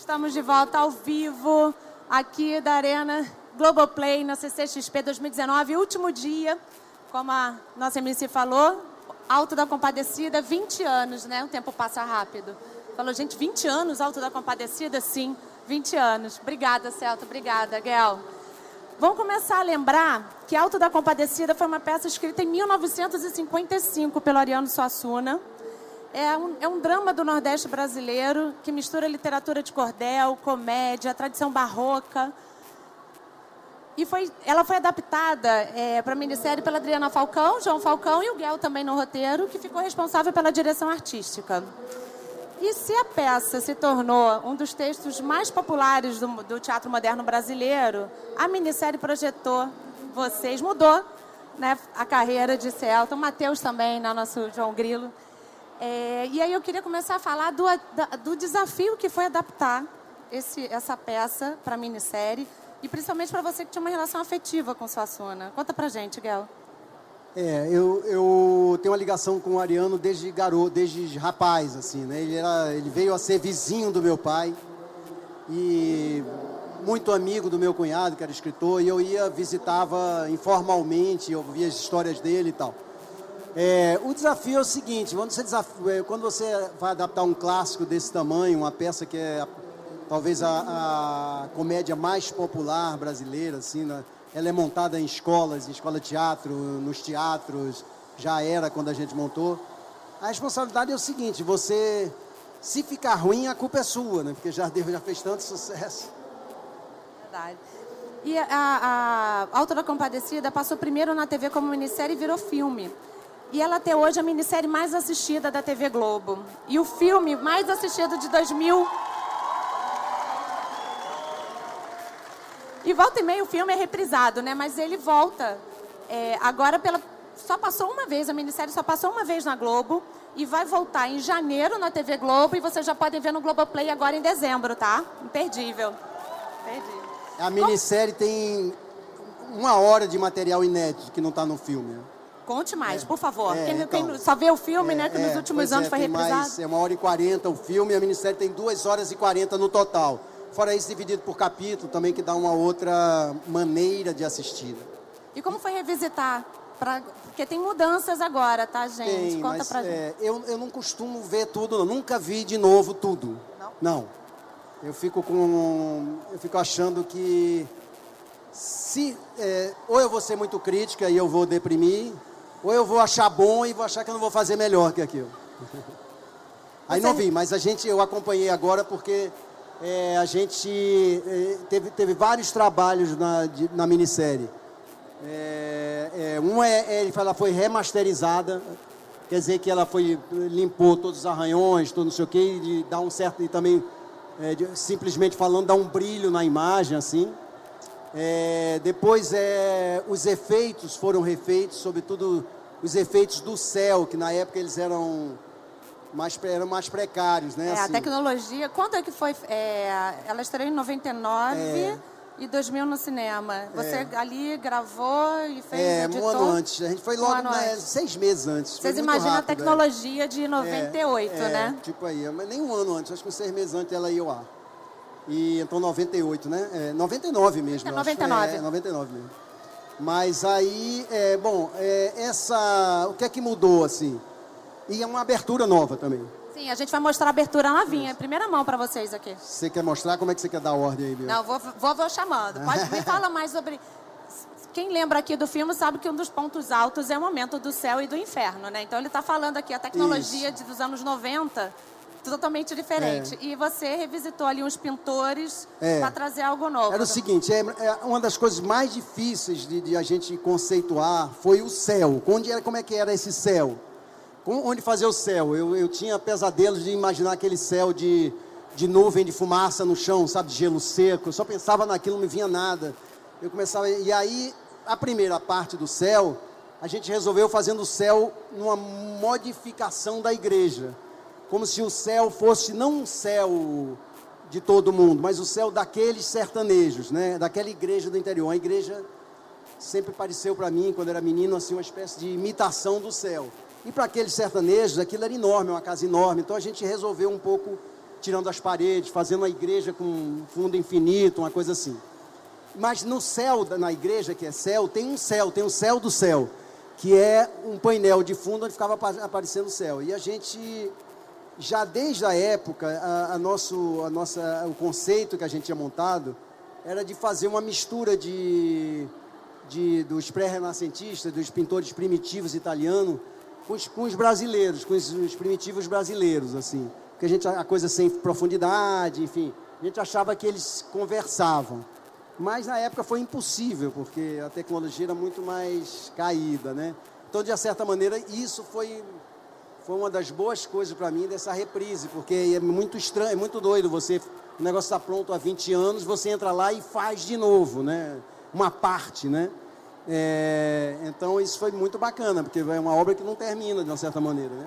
Estamos de volta ao vivo aqui da Arena Globoplay na CCXP 2019, último dia, como a nossa MC falou, Alto da Compadecida, 20 anos, né? O tempo passa rápido. Falou, gente, 20 anos Alto da Compadecida? Sim, 20 anos. Obrigada, Celta, obrigada, Guel. Vamos começar a lembrar que Alto da Compadecida foi uma peça escrita em 1955 pelo Ariano Suassuna. É um, é um drama do Nordeste brasileiro que mistura literatura de cordel, comédia, tradição barroca. E foi, ela foi adaptada é, para a minissérie pela Adriana Falcão, João Falcão e o Guel também no roteiro, que ficou responsável pela direção artística. E se a peça se tornou um dos textos mais populares do, do teatro moderno brasileiro, a minissérie projetou vocês, mudou né, a carreira de Celta, o Matheus também, né, nosso João Grilo. É, e aí eu queria começar a falar do, do desafio que foi adaptar esse, essa peça para a minissérie, e principalmente para você que tinha uma relação afetiva com sua Suassuna. Conta pra gente, Guel. É, eu, eu tenho uma ligação com o Ariano desde garoto, desde rapaz, assim, né? Ele, era, ele veio a ser vizinho do meu pai e muito amigo do meu cunhado, que era escritor, e eu ia, visitava informalmente, eu via as histórias dele e tal. É, o desafio é o seguinte, quando você, é, quando você vai adaptar um clássico desse tamanho, uma peça que é talvez a, a comédia mais popular brasileira, assim, né? Ela é montada em escolas, em escola de teatro, nos teatros, já era quando a gente montou. A responsabilidade é o seguinte, você, se ficar ruim, a culpa é sua, né? Porque já, já fez tanto sucesso. Verdade. E a, a Alta da Compadecida passou primeiro na TV como minissérie e virou filme. E ela até hoje é a minissérie mais assistida da TV Globo. E o filme mais assistido de 2000 E volta e meia o filme é reprisado, né? Mas ele volta. É, agora pela. Só passou uma vez, a minissérie só passou uma vez na Globo e vai voltar em janeiro na TV Globo e vocês já podem ver no Globoplay agora em dezembro, tá? Imperdível. Imperdível. A minissérie Como... tem uma hora de material inédito que não está no filme. Conte mais, é, por favor. É, quem, então, quem, só vê o filme, né? Que nos é, últimos anos é, foi reprisado. Mais, é uma hora e quarenta o filme a minissérie tem duas horas e quarenta no total. Fora isso, dividido por capítulo também, que dá uma outra maneira de assistir. E como foi revisitar? Pra... Porque tem mudanças agora, tá, gente? Tem, Conta mas, pra gente. É, eu, eu não costumo ver tudo, não. nunca vi de novo tudo. Não? Não. Eu fico com. Eu fico achando que se é, ou eu vou ser muito crítica e eu vou deprimir, ou eu vou achar bom e vou achar que eu não vou fazer melhor que aquilo. Aí não vi, mas a gente eu acompanhei agora porque é, a gente é, teve, teve vários trabalhos na, de, na minissérie. É, é, um é, é ele fala, foi remasterizada, quer dizer que ela foi limpou todos os arranhões, todo não sei o que, e dá um certo e também é, de, simplesmente falando dá um brilho na imagem assim. É, depois é, os efeitos foram refeitos, sobretudo os efeitos do céu, que na época eles eram mais, eram mais precários, né? É, assim. a tecnologia, quando é que foi? É, ela estreou em 99 é. e 2000 no cinema. Você é. ali gravou e fez, É, editou? um ano antes. A gente foi logo, um né, seis meses antes. Vocês imaginam rápido, a tecnologia de 98, é, né? tipo aí, mas nem um ano antes, acho que seis meses antes ela ia ao ar. E então 98, né? É, 99 mesmo. É 99. Acho, é, 99 mesmo. Mas aí, é, bom, é, essa, o que é que mudou assim? E é uma abertura nova também. Sim, a gente vai mostrar a abertura novinha, em primeira mão para vocês aqui. Você quer mostrar? Como é que você quer dar a ordem aí, Bill? Não, vou, vou, vou chamando. Pode me fala mais sobre... Quem lembra aqui do filme sabe que um dos pontos altos é o momento do céu e do inferno, né? Então ele está falando aqui a tecnologia de, dos anos 90 totalmente diferente. É. E você revisitou ali uns pintores é. para trazer algo novo. Era o seguinte, é, é, uma das coisas mais difíceis de, de, a gente conceituar foi o céu. Onde era, como é que era esse céu? onde fazer o céu. Eu, eu tinha pesadelos de imaginar aquele céu de, de nuvem, de fumaça no chão, sabe, de gelo seco. Eu só pensava naquilo, não me vinha nada. Eu começava, e aí, a primeira parte do céu, a gente resolveu fazendo o céu numa modificação da igreja. Como se o céu fosse não um céu de todo mundo, mas o céu daqueles sertanejos, né? daquela igreja do interior. A igreja sempre pareceu para mim, quando era menino, assim, uma espécie de imitação do céu. E para aqueles sertanejos, aquilo era enorme, uma casa enorme. Então a gente resolveu um pouco tirando as paredes, fazendo uma igreja com fundo infinito, uma coisa assim. Mas no céu, na igreja, que é céu, tem um céu, tem um céu do céu, que é um painel de fundo onde ficava aparecendo o céu. E a gente, já desde a época, a, a nosso, a nossa, o conceito que a gente tinha montado era de fazer uma mistura de, de dos pré-renascentistas, dos pintores primitivos italianos, com os, com os brasileiros, com os, os, primitivos brasileiros, assim. Porque a gente, a coisa sem profundidade, enfim, a gente achava que eles conversavam. Mas na época foi impossível, porque a tecnologia era muito mais caída, né? Então, de certa maneira, isso foi, foi uma das boas coisas para mim dessa reprise, porque é muito estranho, é muito doido você. O negócio está pronto há 20 anos, você entra lá e faz de novo, né? Uma parte, né? É, então, isso foi muito bacana, porque é uma obra que não termina, de uma certa maneira, né?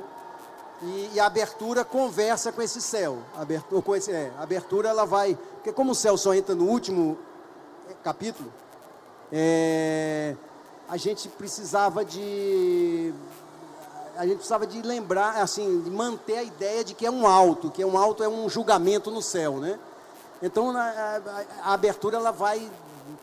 E, e, a abertura conversa com esse céu. A abertura, com esse, é, abertura ela vai. Porque como o céu só entra no último capítulo, é, a gente precisava de a gente precisava de lembrar, assim, de manter a ideia de que é um alto, que é um alto é um julgamento no céu, né? Então a, a, a abertura ela vai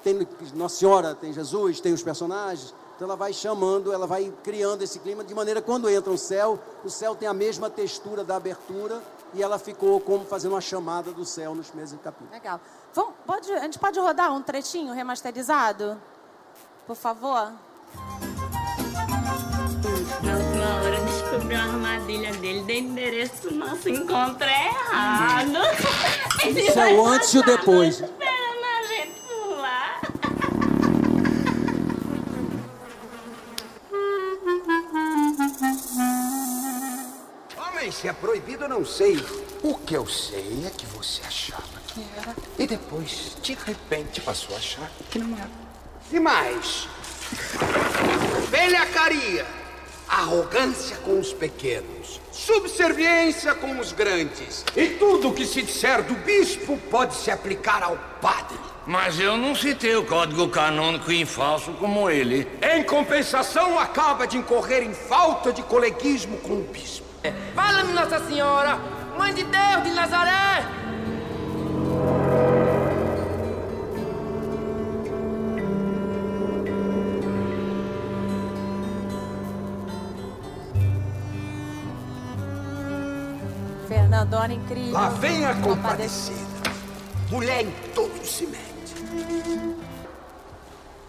tem Nossa Senhora, tem Jesus, tem os personagens, então ela vai chamando, ela vai criando esse clima de maneira que quando entra o céu, o céu tem a mesma textura da abertura e ela ficou como fazendo uma chamada do céu nos meses do capítulo. Legal. Vamos, pode, a gente pode rodar um trechinho remasterizado? Por favor? Descobriu a armadilha dele, deu endereço nosso encontro é errado. Isso é o antes e o depois. Esperando a gente por lá. Homem, se é proibido, eu não sei. O que eu sei é que você achava que era. E depois, de repente, passou a achar que não era. E mais? Velhacaria. Arrogância com os pequenos. Subserviência com os grandes. E tudo que se disser do bispo pode se aplicar ao padre. Mas eu não citei o código canônico em falso como ele. Em compensação, acaba de incorrer em falta de coleguismo com o bispo. Fala-me, Nossa Senhora, Mãe de Deus de Nazaré! Fernandona incrível. Lá vem a compadecida. Mulher em todo se mete.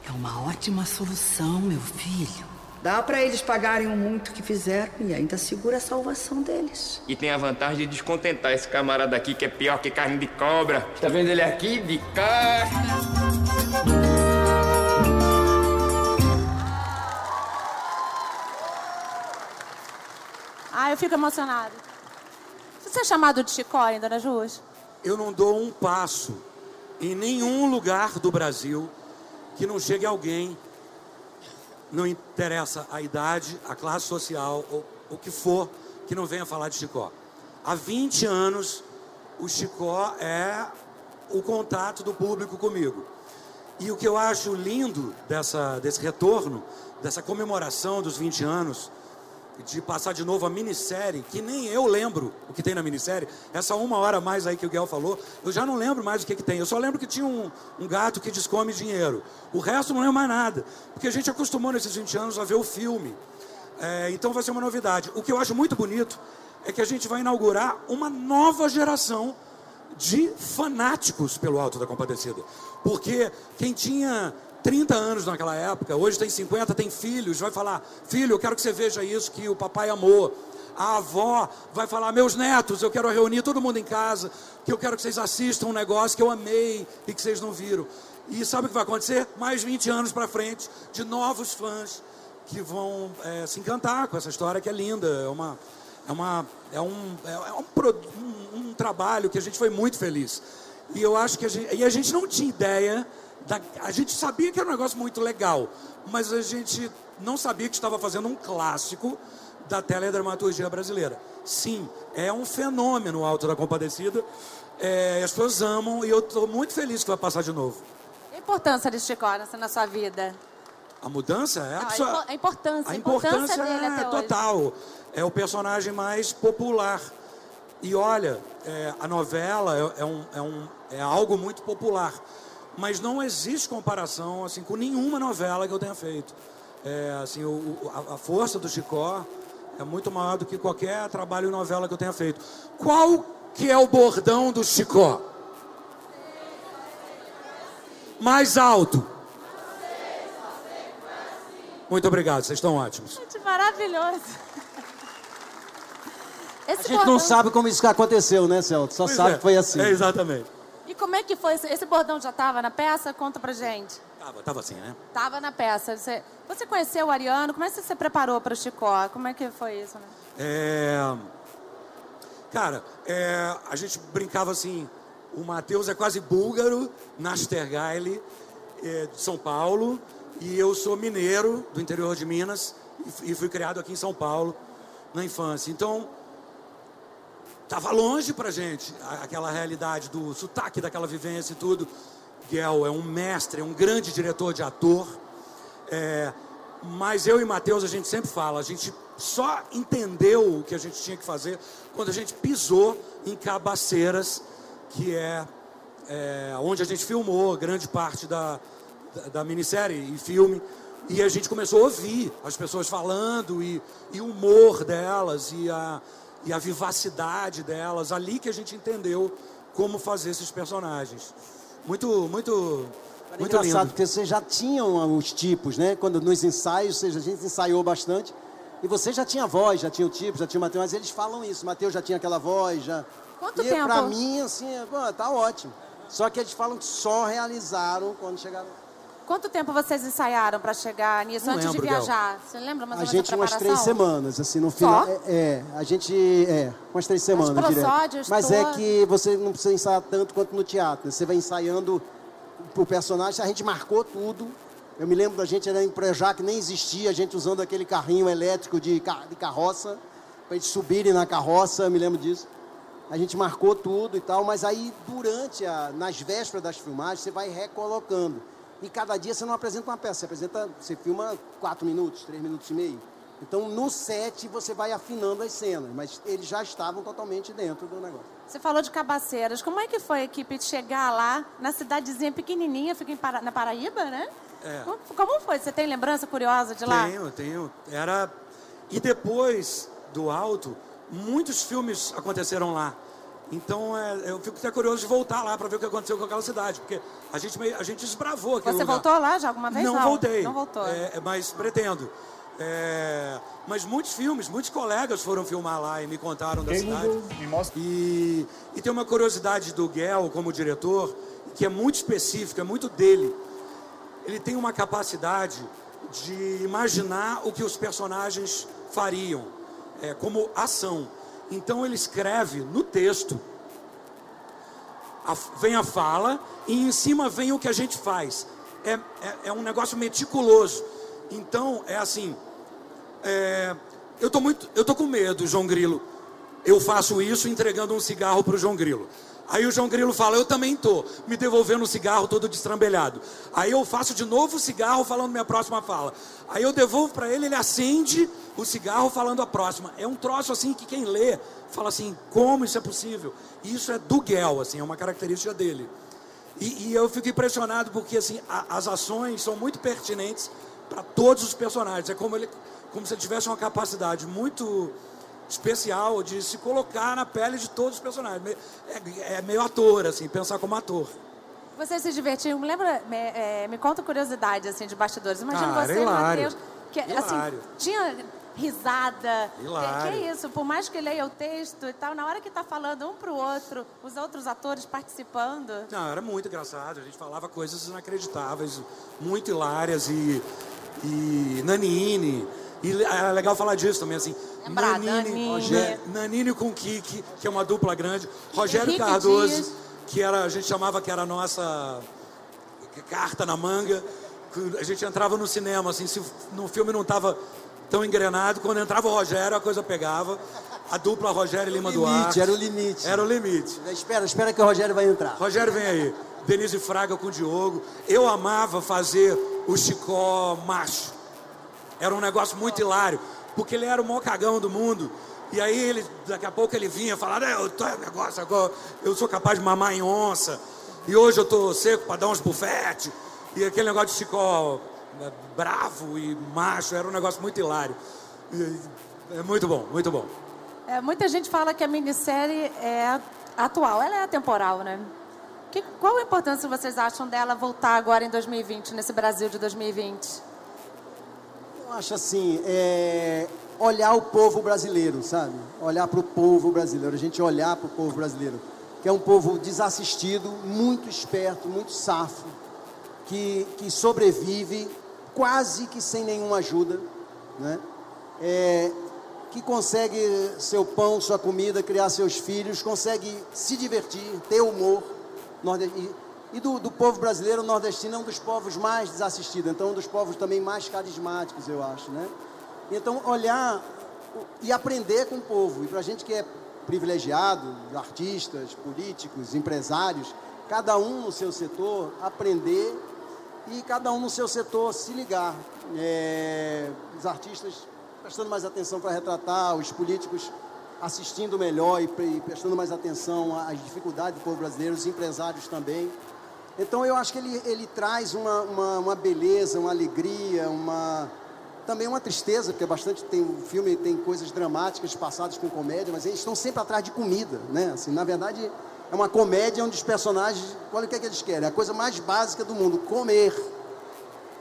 É uma ótima solução, meu filho. Dá para eles pagarem o muito que fizeram e ainda segura a salvação deles. E tem a vantagem de descontentar esse camarada aqui que é pior que carne de cobra. Tá vendo ele aqui? De carne. Ah, eu fico emocionada. Você é chamado de Chicó, Dona Jus? Eu não dou um passo em nenhum lugar do Brasil que não chegue alguém não interessa a idade, a classe social, ou o que for, que não venha falar de Chicó. Há 20 anos, o Chicó é o contato do público comigo. E o que eu acho lindo dessa, desse retorno, dessa comemoração dos 20 anos, de passar de novo a minissérie, que nem eu lembro o que tem na minissérie, essa uma hora a mais aí que o Guel falou, eu já não lembro mais o que, que tem. Eu só lembro que tinha um, um gato que descome dinheiro. O resto não lembro mais nada. Porque a gente acostumou nesses 20 anos a ver o filme. É, então vai ser uma novidade. O que eu acho muito bonito é que a gente vai inaugurar uma nova geração de fanáticos pelo Alto da Compadecida. Porque quem tinha 30 anos naquela época, hoje tem 50, tem filhos, vai falar: Filho, eu quero que você veja isso que o papai amou. A avó vai falar: Meus netos, eu quero reunir todo mundo em casa, que eu quero que vocês assistam um negócio que eu amei e que vocês não viram. E sabe o que vai acontecer? Mais 20 anos para frente, de novos fãs que vão é, se encantar com essa história que é linda. É, uma, é, uma, é, um, é um, um, um trabalho que a gente foi muito feliz. E eu acho que a gente, e a gente não tinha ideia a gente sabia que era um negócio muito legal, mas a gente não sabia que estava fazendo um clássico da teledramaturgia brasileira. Sim, é um fenômeno Alto da Compadecida. É, as pessoas amam e eu estou muito feliz que vai passar de novo. A importância de Chico na sua vida? A mudança é Não, a, pessoa, a importância, a importância, dele é total. Hoje. É o personagem mais popular E olha, é, a novela é, é, um, é, um, é algo muito popular, mas não existe comparação assim com nenhuma novela que eu tenha feito. É, assim, o, a, a força do Chicó é muito maior do que qualquer trabalho em novela que eu tenha feito. Qual que é o bordão do Chicó? Mais alto. Muito obrigado, vocês estão ótimos. Gente, maravilhoso. Esse A gente bordão- não sabe como isso aconteceu, né, Celso? Só Pois sabe é, que foi assim. É, exatamente. E como é que foi? Esse, bordão já estava na peça? Conta pra gente. Tava, tava assim, né? Tava na peça. Você, você conheceu o Ariano? Como é que você se preparou para o Chicó? Como é que foi isso, né? É... Cara, é, a gente brincava assim, o Matheus é quase búlgaro, Nastergaile, é, de São Paulo, e eu sou mineiro, do interior de Minas, e fui criado aqui em São Paulo, na infância. Então, tava longe pra gente aquela realidade do sotaque, daquela vivência e tudo. Guel é um mestre, é um grande diretor de ator. É, mas eu e Matheus, a gente sempre fala, a gente só entendeu o que a gente tinha que fazer quando a gente pisou em Cabaceiras, que é, é, onde a gente filmou grande parte da, da, da minissérie e filme. E a gente começou a ouvir as pessoas falando e, e o humor delas e a, e a vivacidade delas. Ali que a gente entendeu como fazer esses personagens. Muito, muito, Era muito engraçado, lindo. porque vocês já tinham os tipos, né? Quando nos ensaios, vocês- a gente ensaiou bastante. E você já tinha voz, já tinha o tipo, já tinha o Matheus, mas eles falam isso. Matheus já tinha aquela voz, já. Quanto e tempo? pra mim, assim, é, pô, tá ótimo. Só que eles falam que só realizaram quando chegaram. Quanto tempo vocês ensaiaram para chegar nisso Não antes lembro, de viajar? Você lembra mais A ou menos gente da umas preparação? três semanas, assim, no final. Só? É, é, a gente. É, umas três semanas direto. prosódios Mas é que você não precisa ensaiar tanto quanto no teatro. né? Você vai ensaiando pro personagem, a gente marcou tudo. Eu me lembro da gente era em Projac, que nem existia, a gente usando aquele carrinho elétrico de, ca- de carroça, para eles subirem na carroça, eu me lembro disso. A gente marcou tudo e tal, mas aí durante, a, nas vésperas das filmagens, você vai recolocando. E cada dia você não apresenta uma peça, você apresenta, você filma quatro minutos, três minutos e meio. Então no set você vai afinando as cenas, mas eles já estavam totalmente dentro do negócio. Você falou de Cabaceiras. Como é que foi a equipe de chegar lá, na cidadezinha pequenininha, fica em Para- na Paraíba, né? É. Como, como foi? Você tem lembrança curiosa de lá? Tenho, tenho. Era. E depois do alto, muitos filmes aconteceram lá. Então é, eu fico até curioso de voltar lá para ver o que aconteceu com aquela cidade, porque a gente meio- a gente desbravou aquele Você lugar. voltou lá já alguma vez? Não, voltei. Não voltou. É, mas pretendo. É, mas muitos filmes, muitos colegas foram filmar lá e me contaram da Quem cidade. Me mostra. E, e tem uma curiosidade do Guel como diretor, que é muito específica, é muito dele. Ele tem uma capacidade de imaginar o que os personagens fariam, é, como ação. Então ele escreve no texto, a- vem a fala e em cima vem o que a gente faz. É, é, é um negócio meticuloso. Então é assim, é, eu tô muito, eu tô com medo, João Grilo. Eu faço isso entregando um cigarro para o João Grilo. Aí o João Grilo fala, eu também tô, me devolvendo o cigarro todo destrambelhado. Aí eu faço de novo o cigarro falando minha próxima fala. Aí eu devolvo para ele, ele acende o cigarro falando a próxima. É um troço assim que quem lê fala assim, como isso é possível? Isso é do Guel, assim, é uma característica dele. E, e eu fico impressionado porque assim, a- as ações são muito pertinentes para todos os personagens. É como, ele, como se ele tivesse uma capacidade muito especial de se colocar na pele de todos os personagens. É, é meio ator, assim, pensar como ator. Vocês se divertiram? Me lembra, me, é, me conta curiosidade assim de bastidores. Imagina Ah, você hilário. Matheus, que assim, Hilário. tinha risada. Que, Hilário. que é isso? Por mais que leia o texto e tal, na hora que tá falando um pro outro, os outros atores participando. Não, era muito engraçado. A gente falava coisas inacreditáveis, muito hilárias e, e Nanine. E é legal falar disso também, assim. Lembrar, Nanine, Nanine. Rogé- Nanine com Kiki, que é uma dupla grande. Rogério Henrique Cardoso, Dias. que era, a gente chamava que era a nossa carta na manga. A gente entrava no cinema, assim, se no filme não estava tão engrenado, quando entrava o Rogério, a coisa pegava. A dupla Rogério e Lima Limite, Duarte. era o limite. Era o limite. Espera, espera que o Rogério vai entrar. Rogério, vem aí. Denise Fraga com o Diogo. Eu amava fazer o Chicó macho. Era um negócio muito hilário. Porque ele era o maior cagão do mundo. E aí ele, daqui a pouco ele vinha falar, eu tô negócio agora, eu sou capaz de mamar em onça. E hoje eu tô seco para dar uns bufete. E aquele negócio de Chicó é, bravo e macho era um negócio muito hilário. E, é muito bom, muito bom. É, muita gente fala que a minissérie é atual, ela é atemporal, né? Que, qual a importância vocês acham dela voltar agora em 2020, nesse Brasil de 2020? Eu acho assim, é, olhar o povo brasileiro, sabe? Olhar para o povo brasileiro, a gente olhar para o povo brasileiro, que é um povo desassistido, muito esperto, muito safo, que, que sobrevive quase que sem nenhuma ajuda, né? É, que consegue seu pão, sua comida, criar seus filhos, consegue se divertir, ter humor. E do, do, povo brasileiro, o nordestino é um dos povos mais desassistidos, então um dos povos também mais carismáticos, eu acho, né? Então, olhar e aprender com o povo. E para a gente que é privilegiado, artistas, políticos, empresários, cada um no seu setor, aprender e cada um no seu setor se ligar. É, os artistas prestando mais atenção para retratar, os políticos assistindo melhor e, prestando mais atenção às dificuldades do povo brasileiro, os empresários também. Então eu acho que ele, ele traz uma, uma, uma beleza, uma alegria, uma, também uma tristeza, porque bastante tem o filme tem coisas dramáticas passadas com comédia, mas eles estão sempre atrás de comida, né? Assim, na verdade, é uma comédia onde os personagens, olha o que, é que eles querem, é a coisa mais básica do mundo, comer.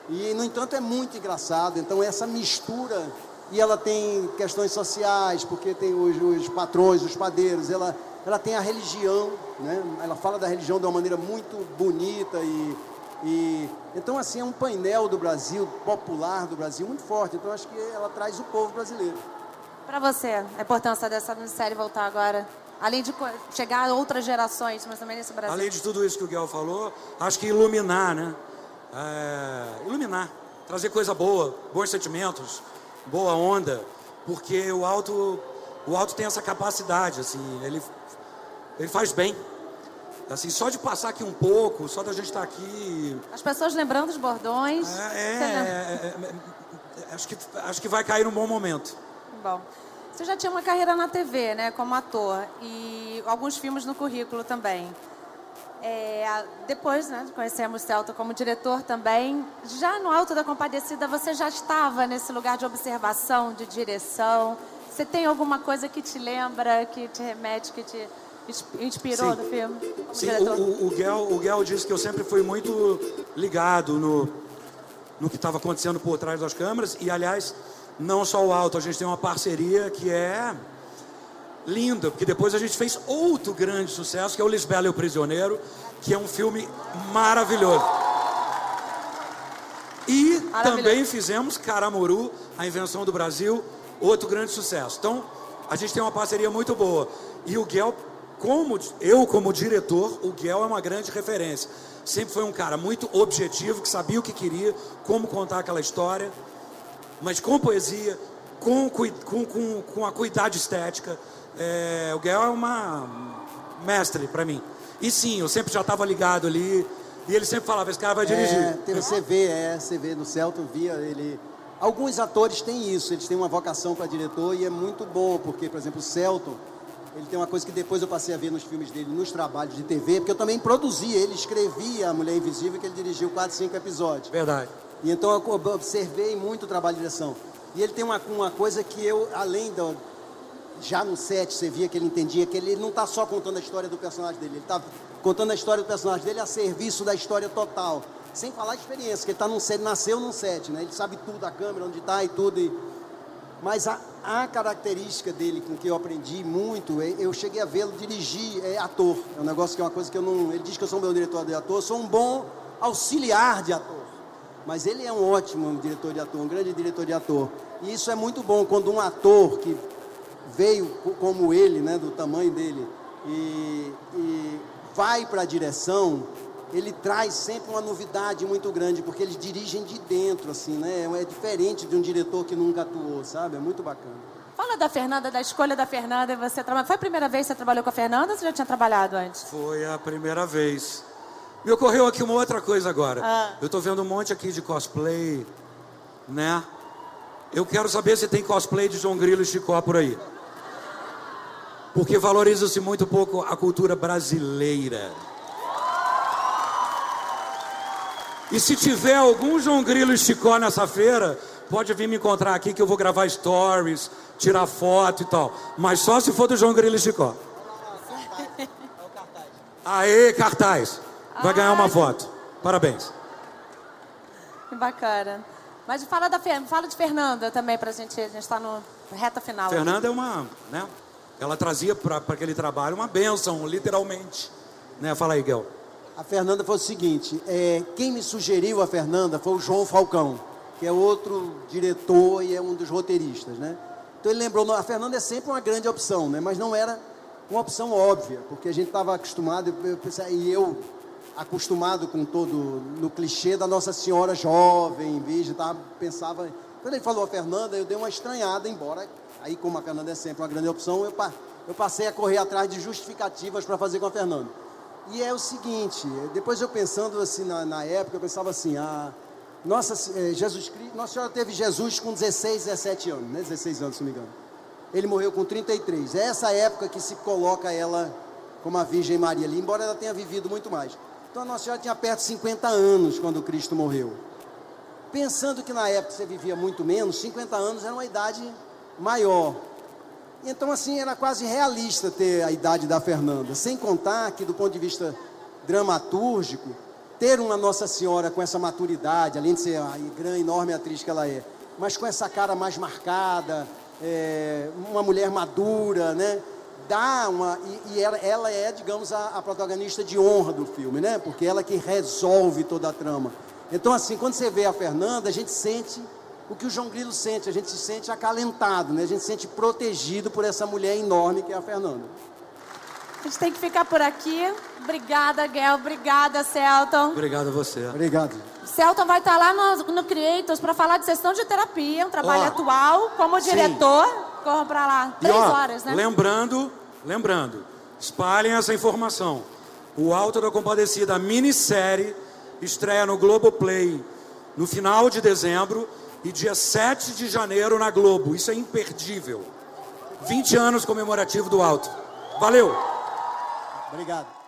E no entanto é muito engraçado. Então essa mistura e ela tem questões sociais, porque tem os, os patrões, os padeiros, ela ela tem a religião, né? Ela fala da religião de uma maneira muito bonita e e, então, assim, é um painel do Brasil, popular do Brasil, muito forte. Então, acho que ela traz o povo brasileiro. Para você, a importância dessa série voltar agora? Além de chegar a outras gerações, mas também nesse Brasil. Além de tudo isso que o Guel falou, acho que iluminar, né? É, iluminar. Trazer coisa boa, bons sentimentos, boa onda. Porque o alto, o alto tem essa capacidade, assim, ele, ele faz bem. Assim, só de passar aqui um pouco, só da gente estar aqui. As pessoas lembrando os bordões. É, é, é, é, acho, que, acho que vai cair num bom momento. Bom. Você já tinha uma carreira na TV, né, como ator, e alguns filmes no currículo também. É, depois, né, conhecemos Celto como diretor também. Já no Alto da Compadecida, você já estava nesse lugar de observação, de direção. Você tem alguma coisa que te lembra, que te remete, que te inspirou Sim. no filme? Sim, o, o, Guel, o Guel disse que eu sempre fui muito ligado no, no que estava acontecendo por trás das câmeras. E, aliás, não só o Alto, a gente tem uma parceria que é linda, porque depois a gente fez outro grande sucesso, que é o Lisbela e o Prisioneiro, que é um filme maravilhoso. E também fizemos Caramuru, a invenção do Brasil, outro grande sucesso. Então, a gente tem uma parceria muito boa. E o Guel como eu como diretor, o Guel é uma grande referência. Sempre foi um cara muito objetivo, que sabia o que queria, como contar aquela história, mas com poesia, com, com, com, com a cuidado estética. É, o Guel é uma mestre para mim. E sim, eu sempre já estava ligado ali. E ele sempre falava, esse cara vai dirigir. É, teve, vê, é, vê no Celto, via ele. Alguns atores têm isso, eles têm uma vocação para diretor e é muito bom, porque, por exemplo, o Celto, ele tem uma coisa que depois eu passei a ver nos filmes dele, nos trabalhos de TV, porque eu também produzi, ele escrevia A Mulher Invisível, que ele dirigiu 4, 5 episódios. Verdade. E então eu observei muito o trabalho de direção. E ele tem uma, uma coisa que eu, além do. Já no set, você via que ele entendia que ele não está só contando a história do personagem dele, ele está contando a história do personagem dele a serviço da história total. Sem falar de experiência, que ele tá num set, nasceu num set, né? Ele sabe tudo da câmera, onde está e tudo. E... Mas a, a característica dele com que eu aprendi muito, é, eu cheguei a vê-lo dirigir, é ator. É um negócio que é uma coisa que eu não. Ele diz que eu sou um bom diretor de ator, sou um bom auxiliar de ator. Mas ele é um ótimo diretor de ator, um grande diretor de ator. E isso é muito bom quando um ator que veio como ele, né, do tamanho dele, e, e vai para a direção, ele traz sempre uma novidade muito grande, porque eles dirigem de dentro, assim, né? É diferente de um diretor que nunca atuou, sabe? É muito bacana. Fala da Fernanda, da escolha da Fernanda. Você trabalha... Foi a primeira vez que você trabalhou com a Fernanda ou você já tinha trabalhado antes? Foi a primeira vez. Me ocorreu aqui uma outra coisa agora. Ah. Eu estou vendo um monte aqui de cosplay, né? Eu quero saber se tem cosplay de João Grilo e Chicó por aí. porque valoriza-se muito pouco a cultura brasileira. E se tiver algum João Grilo e Chicó nessa feira, pode vir me encontrar aqui que eu vou gravar stories, tirar foto e tal. Mas só se for do João Grilo e Chicó. Aê, cartaz! Vai ganhar uma foto. Parabéns. Que bacana. Mas fala, da, fala de Fernanda também pra gente. A gente está no reta final. Fernanda é uma. Né, ela trazia para aquele trabalho uma bênção, literalmente. Né? Fala aí, Guel. A Fernanda foi o seguinte: é, quem me sugeriu a Fernanda foi o João Falcão, que é outro diretor e é um dos roteiristas, né? Então ele lembrou, a Fernanda é sempre uma grande opção, né? Mas não era uma opção óbvia, porque a gente estava acostumado, eu pensei, e eu acostumado com todo no clichê da Nossa Senhora jovem, virgem, tá? pensava. Quando ele falou a Fernanda, eu dei uma estranhada, embora aí como a Fernanda é sempre uma grande opção, eu, eu passei a correr atrás de justificativas para fazer com a Fernanda. E é o seguinte, depois eu pensando assim na, na época, eu pensava assim, a nossa, eh, Jesus Nossa Senhora teve Jesus com 16, 17 anos, né? 16 anos, se não me engano. Ele morreu com 33. É essa época que se coloca ela como a Virgem Maria ali, embora ela tenha vivido muito mais. Então a Nossa Senhora tinha perto de 50 anos quando Cristo morreu. Pensando que na época você vivia muito menos, 50 anos era uma idade maior. Então, assim, era quase realista ter a idade da Fernanda. Sem contar que, do ponto de vista dramatúrgico, ter uma Nossa Senhora com essa maturidade, além de ser a grande, enorme atriz que ela é, mas com essa cara mais marcada, é, uma mulher madura, né? Dá uma. E, e ela, ela, é, digamos, a, a, protagonista de honra do filme, né? Porque ela que resolve toda a trama. Então, assim, quando você vê a Fernanda, a gente sente o que o João Grilo sente, a gente se sente acalentado, né? A gente se sente protegido por essa mulher enorme que é a Fernanda. A gente tem que ficar por aqui. Obrigada, Guel. Obrigada, Celton. Obrigado a você. Obrigado. Celton vai estar lá no, no Creators para falar de sessão de terapia, um trabalho atual como diretor. Corram para lá. Três ó, horas, né? Lembrando, lembrando, espalhem essa informação. O Alto da Compadecida, a minissérie, estreia no Globoplay no final de dezembro e dia 7 de janeiro na Globo. Isso é imperdível. 20 anos comemorativo do Alto. Valeu! Obrigado.